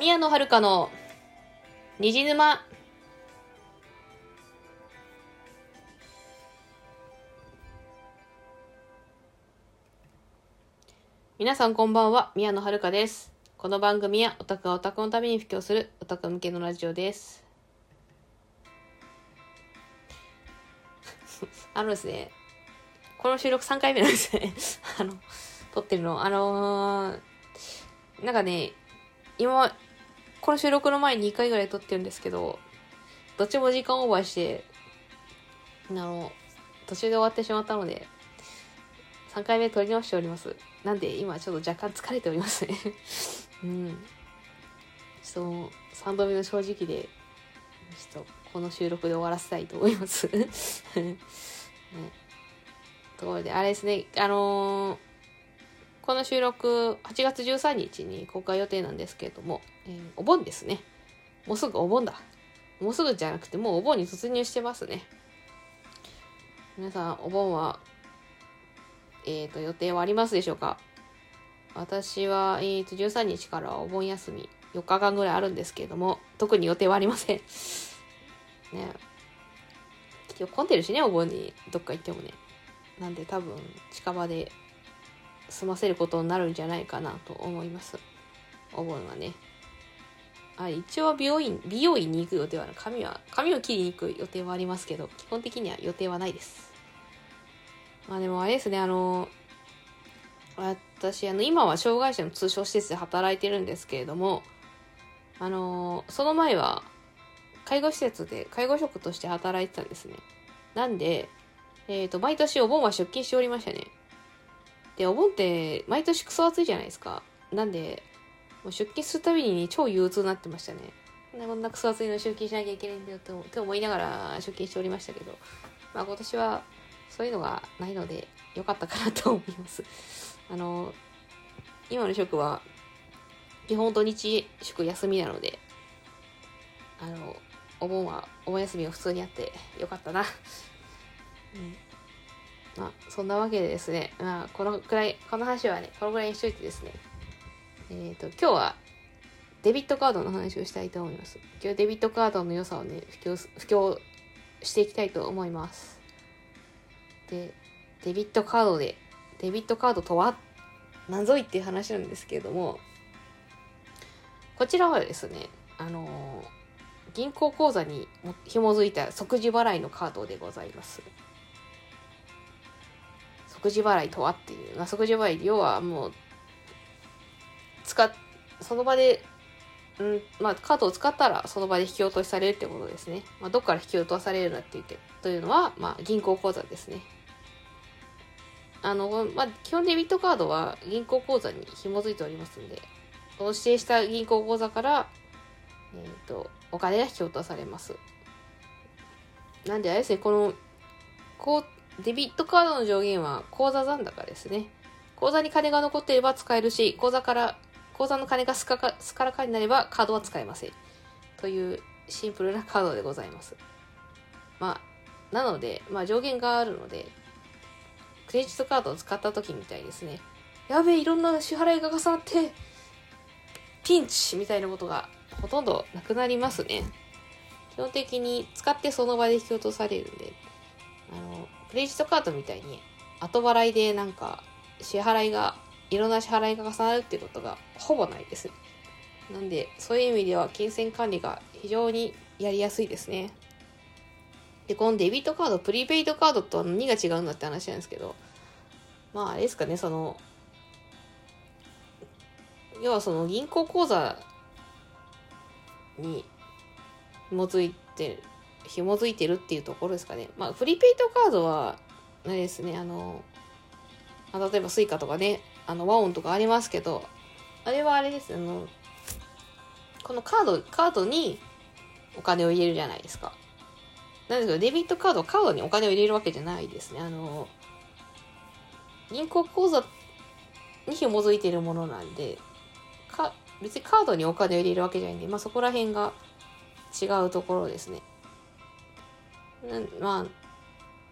宮野遥の虹沼皆さんこんばんは、宮野遥です。この番組はオタクがオタクのために布教するオタク向けのラジオです。あのですね、この収録3回目なんですね。あの、撮ってるの。あのーなんかね、今、この収録の前に2回ぐらい撮ってるんですけど、どっちも時間オーバーして、あの、途中で終わってしまったので、3回目撮り直しております。なんで今ちょっと若干疲れておりますね。うん。ちょっと3度目の正直で、ちょっとこの収録で終わらせたいと思います。ね、ところで、あれですね、あのーこの収録8月13日に公開予定なんですけれども、えーお盆ですね。もうすぐお盆だ。もうすぐじゃなくてもうお盆に突入してますね。皆さんお盆は、えっ、と予定はありますでしょうか？私は、えー、と13日からお盆休み4日間ぐらいあるんですけれども特に予定はありません。ね今日混んでるしねお盆にどっか行ってもね。なんで多分近場で済ませることになるんじゃないかなと思います。お盆はね。あ一応美容院、美容院に行く予定は、髪は、髪を切りに行く予定はありますけど、基本的には予定はないです。まあでもあれですね、あの、私、あの、今は障害者の通所施設で働いてるんですけれども、あの、その前は、介護施設で介護職として働いてたんですね。なんで、えっ、と、毎年お盆は出勤しておりましたね。で、お盆って毎年クソ暑いじゃないですか。なんで、もう出勤するたびに超憂鬱になってましたね。こんなクソ暑いの出勤しなきゃいけないんだよとと思いながら出勤しておりましたけど、まあ今年はそういうのがないので良かったかなと思います。あの、今の職は基本土日祝休みなので、あの、お盆はお盆休みが普通にあってよかったな。うんまあ、そんなわけでですね、まあ、このくらい、この話はね、このぐらいにしといてですね、えっ、と、今日はデビットカードの話をしたいと思います。今日デビットカードの良さをね、布教、布教していきたいと思います。で、デビットカードで、デビットカードとは？何ぞいっていう話なんですけれども、こちらはですね、あのー銀行口座に紐づいた即時払いのカードでございます。即時払いとはっていう、まあ、即時払い要はもう使っその場で、うんまあ、カードを使ったらその場で引き落としされるってことですね、まあ、どっから引き落とされるなって言ってというのは、まあ、銀行口座ですね。あの、まあ、基本デビットカードは銀行口座に紐づいておりますんでその指定した銀行口座から、えー、とお金が引き落とされます。なんであれですねこのこうデビットカードの上限は口座残高ですね。口座に金が残っていれば使えるし、口座から、口座の金がすかか、すからかになればカードは使えません。というシンプルなカードでございます。まあ、なので、まあ上限があるので、クレジットカードを使った時みたいですね。やべえ、いろんな支払いが重なって、ピンチみたいなことがほとんどなくなりますね。基本的に使ってその場で引き落とされるんで、あの、クレジットカードみたいに後払いでなんか支払いが、いろんな支払いが重なるっていうことがほぼないです。なんで、そういう意味では金銭管理が非常にやりやすいですね。で、このデビットカード、プリペイドカードとは何が違うんだって話なんですけど、まああれですかね、その、要はその銀行口座に紐づいてる紐づいてるっていうところですかね。まあ、プリペイドカードは、あれですね、あの、あ例えば Suica とかね、あの、 WAON とかありますけど、あれはあれです、あの、このカード、カードにお金を入れるじゃないですか。なんですけど、デビットカード、カードにお金を入れるわけじゃないですね。あの、銀行口座に紐づいてるものなんで、か、別にカードにお金を入れるわけじゃないんで、まあそこら辺が違うところですね。なまあ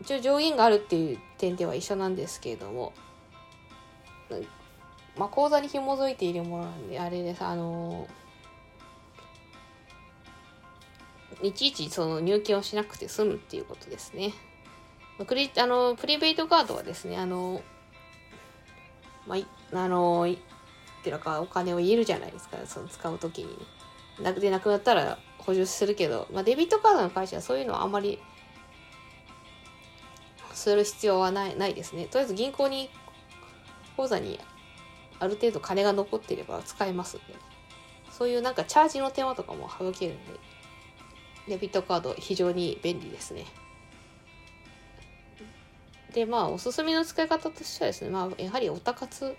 一応上限があるっていう点では一緒なんですけれども、まあ、口座に紐づいているものなんであれですあのいちいちその入金をしなくて済むっていうことですね。クリあのプリペイトカードはですね、あの、まあ、あの、いくらかお金を入れるじゃないですか、その使うときに。なくでなくなったら補充するけど、まあ、デビットカードの会社はそういうのはあんまりする必要はないないですね。とりあえず銀行に口座にある程度金が残っていれば使えますんで、そういうなんかチャージの手間とかも省けるんで、デビットカード非常に便利ですね。で、まあ、おすすめの使い方としてはですね、まあ、やはりオタ活、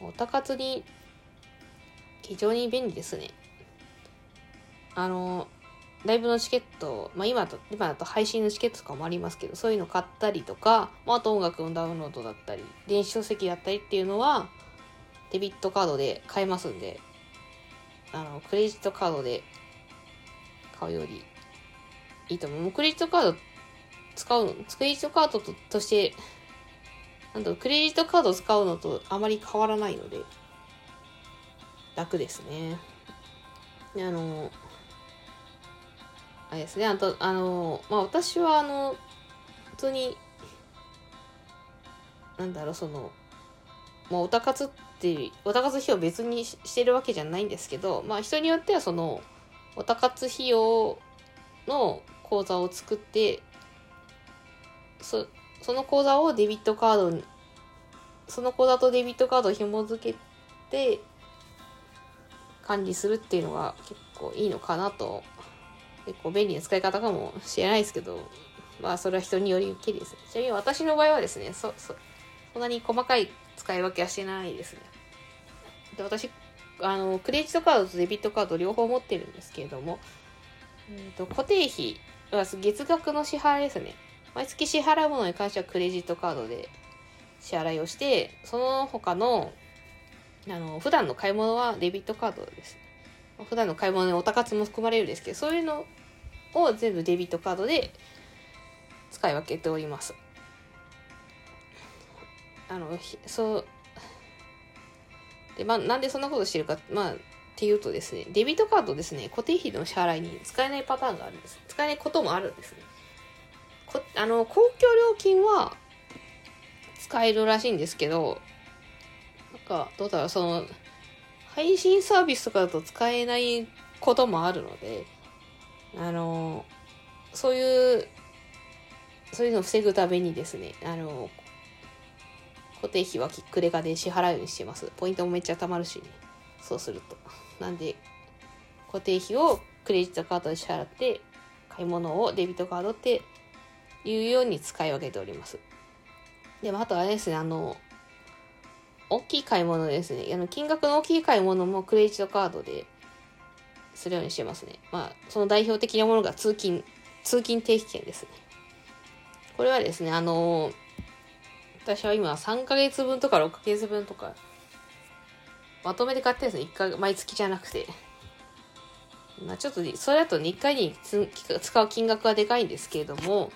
オタ活に非常に便利ですね。あの、ライブのチケット、まあ今と、今だと配信のチケットとかもありますけど、そういうの買ったりとか、まあ、あと音楽のダウンロードだったり、電子書籍だったりっていうのは、デビットカードで買えますんで、あの、クレジットカードで買うよりいいと思う。もうクレジットカード使うの、クレジットカードととして、なんだろう、クレジットカード使うのとあまり変わらないので、楽ですねで。あの、あれですね、あと、あの、まあ私はあの、普通に、なんだろう、その、まあ、オタ活ってオタ活費用別にしてるわけじゃないんですけど、まあ人によってはその、オタ活費用の口座を作ってそその口座をデビットカードにその口座とデビットカードを紐付けて管理するっていうのが結構いいのかなと結構便利な使い方かもしれないですけどまあそれは人によりけりですちなみに私の場合はですねそそそんなに細かい使い分けはしてないですね。で私あのクレジットカードとデビットカード両方持ってるんですけれども、えーと、固定費は月額の支払いですね。毎月支払うものに関してはクレジットカードで支払いをして、その他の、あの、普段の買い物はデビットカードです。普段の買い物におたかつも含まれるんですけど、そういうのを全部デビットカードで使い分けております。あの、そう、で、まあ、なんでそんなことしてるか、まあ、っていうとですね、デビットカードですね、固定費の支払いに使えないパターンがあるんです。使えないこともあるんですね。こあの公共料金は使えるらしいんですけどなんかどうだろうその配信サービスとかだと使えないこともあるのであのそういうそういうのを防ぐためにですねあの固定費はキックレガで支払うようにしてます。ポイントもめっちゃ貯まるし、ね、そうすると。なんで固定費をクレジットカードで支払って買い物をデビットカードっていうように使い分けております。でも、あとあれですね、あの、大きい買い物ですね。あの、金額の大きい買い物もクレジットカードでするようにしてますね。まあ、その代表的なものが通勤、通勤定期券ですね。これはですね、あの私は今3ヶ月分とか6ヶ月分とか、まとめて買ってるんですね。1回、毎月じゃなくて。まあちょっと、それだと1回に使う金額はでかいんですけれども、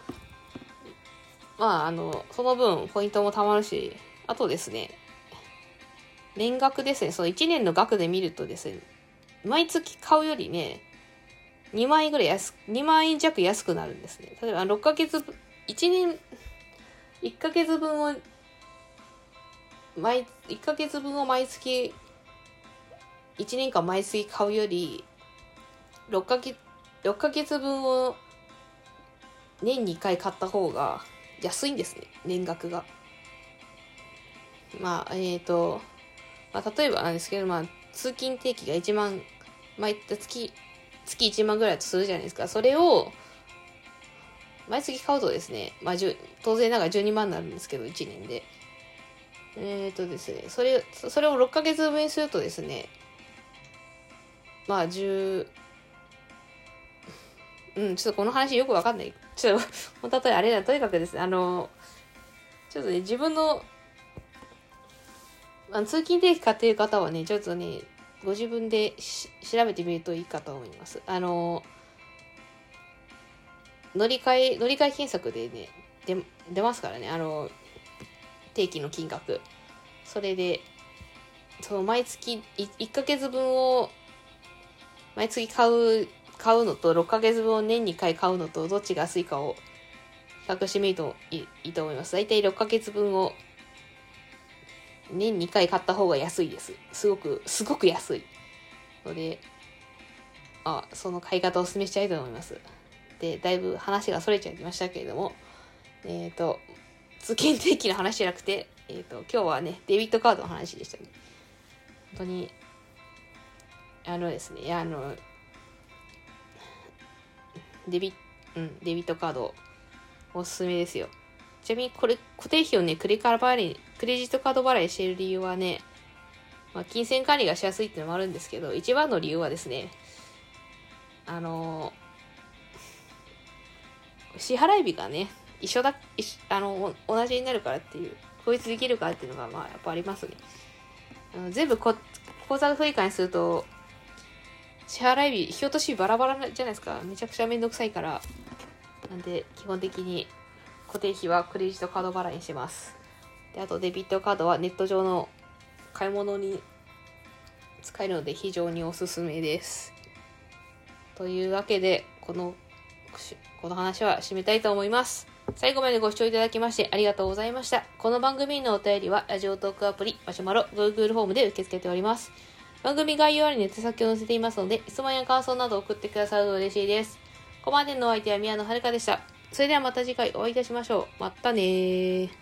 まあ、あの、その分、ポイントも貯まるし、あとですね、年額ですね、その1年の額で見るとですね、毎月買うよりね、2万円ぐらい安、2万円弱安くなるんですね。例えば、6ヶ月、1年、1ヶ月分を、毎、1ヶ月分を毎月、1年間毎月買うより、6ヶ月、6ヶ月分を年2回買った方が安いんですね、年額が。まあ、えっ、ー、と、まあ、例えばなんですけど、まあ、通勤定期が1万、毎月、月1万ぐらいとするじゃないですか。それを、毎月買うとですね、まあ、当然ながら12万になるんですけど、1年で。えっ、ー、とですね、それ、それを6ヶ月分にするとですね、まあ、10、うん、ちょっとこの話よくわかんない。ちょっと、例えあれだ、とにかくですね、あの、ちょっとね、自分の、あの通勤定期買ってる方はね、ちょっとね、ご自分で調べてみるといいかと思います。あの、乗り換え、乗り換え検索でね、出ますからね、あの、定期の金額。それで、その毎月1ヶ月分を毎月買う買うのと6ヶ月分を年2回買うのとどっちが安いかを比較してみるといいと思います。大体6ヶ月分を年2回買った方が安いです。すごく、すごく安い。ので、あ、その買い方をお勧めしたいと思います。で、だいぶ話が逸れちゃいましたけれども、えっ、と、通勤定期の話じゃなくて、えっ、と、今日はね、デビットカードの話でしたね。本当に、あのですね、いや、あの、デビ、うん、デビットカード、おすすめですよ。ちなみに、これ、固定費をね、クレカ払い、クレジットカード払いしている理由はね、まあ、金銭管理がしやすいっていのもあるんですけど、一番の理由はですね、あの支払い日がね、一緒だ、一緒あの、同じになるからっていう、統一できるからっていうのが、まあ、やっぱありますね。あの全部こ、口座不以下にすると、支払い日、引き落とし日バラバラじゃないですか。めちゃくちゃめんどくさいから。なんで、基本的に固定費はクレジットカード払いにしてます。で、あとデビットカードはネット上の買い物に使えるので非常におすすめです。というわけで、この、この話は締めたいと思います。最後までご視聴いただきましてありがとうございました。この番組のお便りは、ラジオトークアプリ、マシュマロ、Google ホームで受け付けております。番組概要欄に手先を載せていますので、質問や感想など送ってくださると嬉しいです。ここまでのお相手は宮野遥でした。それではまた次回お会いいたしましょう。またねー。